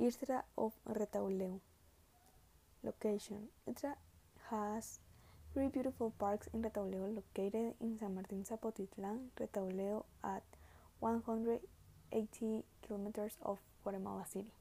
IRSRA of Retauleu. Location IRSRA has three beautiful parks in Retauleu located in San Martín Zapotitlan, Retauleu at 180 kilometers of Guatemala City.